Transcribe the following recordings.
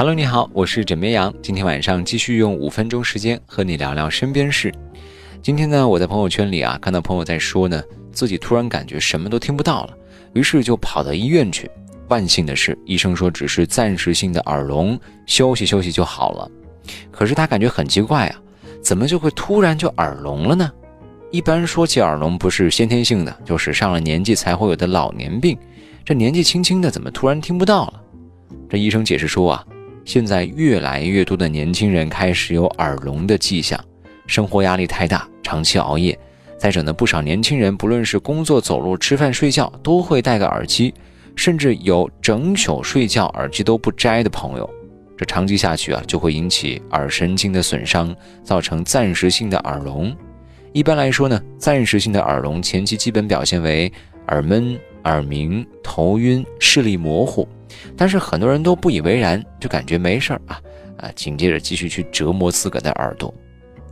Hello，你好，我是枕边羊。今天晚上继续用五分钟时间和你聊聊身边事。今天呢，我在朋友圈里啊看到朋友在说呢，自己突然感觉什么都听不到了，于是就跑到医院去。万幸的是，医生说只是暂时性的耳聋，休息休息就好了。可是他感觉很奇怪啊，怎么就会突然就耳聋了呢？一般说起耳聋，不是先天性的，就是上了年纪才会有的老年病。这年纪轻轻的，怎么突然听不到了？这医生解释说啊。现在越来越多的年轻人开始有耳聋的迹象，生活压力太大，长期熬夜。再者呢，不少年轻人不论是工作、走路、吃饭、睡觉，都会戴个耳机，甚至有整宿睡觉耳机都不摘的朋友。这长期下去啊，就会引起耳神经的损伤，造成暂时性的耳聋。一般来说呢，暂时性的耳聋前期基本表现为耳闷、耳鸣、头晕、视力模糊。但是很多人都不以为然，就感觉没事儿啊啊！紧接着继续去折磨自个的耳朵，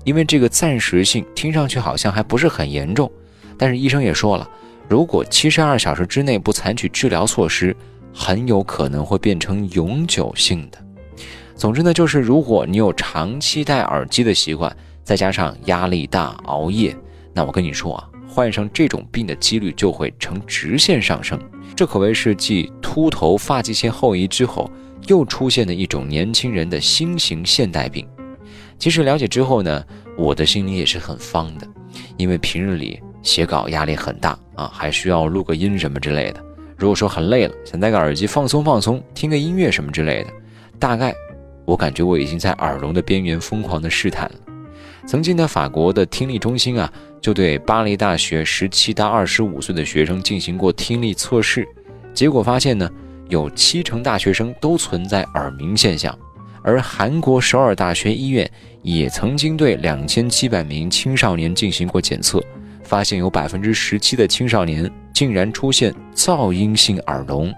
因为这个暂时性听上去好像还不是很严重，但是医生也说了，如果七十二小时之内不采取治疗措施，很有可能会变成永久性的。总之呢，就是如果你有长期戴耳机的习惯，再加上压力大、熬夜，那我跟你说啊。患上这种病的几率就会呈直线上升，这可谓是继秃头、发际线后移之后又出现的一种年轻人的新型现代病。其实了解之后呢，我的心里也是很慌的，因为平日里写稿压力很大啊，还需要录个音什么之类的。如果说很累了，想戴个耳机放松放松，听个音乐什么之类的，大概我感觉我已经在耳聋的边缘疯狂的试探了。曾经的法国的听力中心啊，就对巴黎大学十七到二十五岁的学生进行过听力测试，结果发现呢，有七成大学生都存在耳鸣现象。而韩国首尔大学医院也曾经对两千七百名青少年进行过检测，发现有百分之十七的青少年竟然出现噪音性耳聋。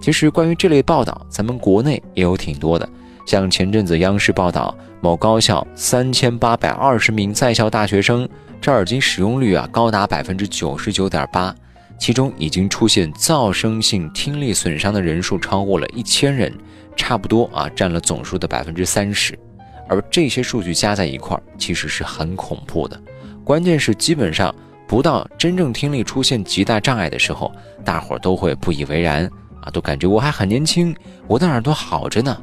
其实关于这类报道，咱们国内也有挺多的。像前阵子央视报道，某高校三千八百二十名在校大学生，这耳机使用率啊高达百分之九十九点八，其中已经出现噪声性听力损伤的人数超过了一千人，差不多啊占了总数的百分之三十。而这些数据加在一块儿，其实是很恐怖的。关键是基本上不到真正听力出现极大障碍的时候，大伙儿都会不以为然啊，都感觉我还很年轻，我的耳朵好着呢。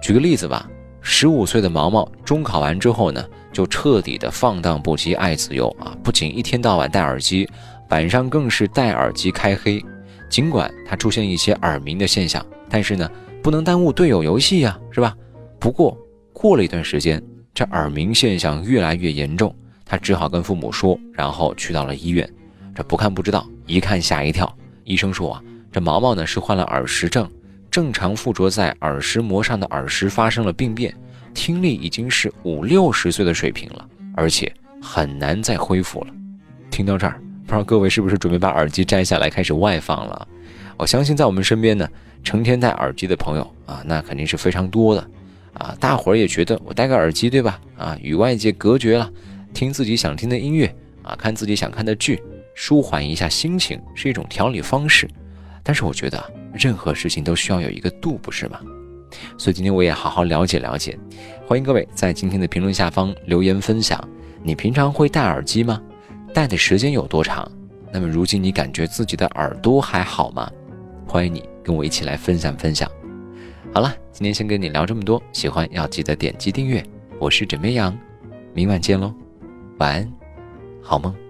举个例子吧，十五岁的毛毛中考完之后呢，就彻底的放荡不羁，爱自由啊！不仅一天到晚戴耳机，晚上更是戴耳机开黑。尽管他出现一些耳鸣的现象，但是呢，不能耽误队友游戏呀，是吧？不过过了一段时间，这耳鸣现象越来越严重，他只好跟父母说，然后去到了医院。这不看不知道，一看吓一跳。医生说啊，这毛毛呢是患了耳石症。正常附着在耳石膜上的耳石发生了病变，听力已经是五六十岁的水平了，而且很难再恢复了。听到这儿，不知道各位是不是准备把耳机摘下来开始外放了？我相信在我们身边呢，成天戴耳机的朋友啊，那肯定是非常多的啊。大伙儿也觉得我戴个耳机对吧？啊，与外界隔绝了，听自己想听的音乐啊，看自己想看的剧，舒缓一下心情是一种调理方式。但是我觉得。任何事情都需要有一个度，不是吗？所以今天我也好好了解了解。欢迎各位在今天的评论下方留言分享，你平常会戴耳机吗？戴的时间有多长？那么如今你感觉自己的耳朵还好吗？欢迎你跟我一起来分享分享。好了，今天先跟你聊这么多，喜欢要记得点击订阅。我是枕边羊，明晚见喽，晚安，好梦。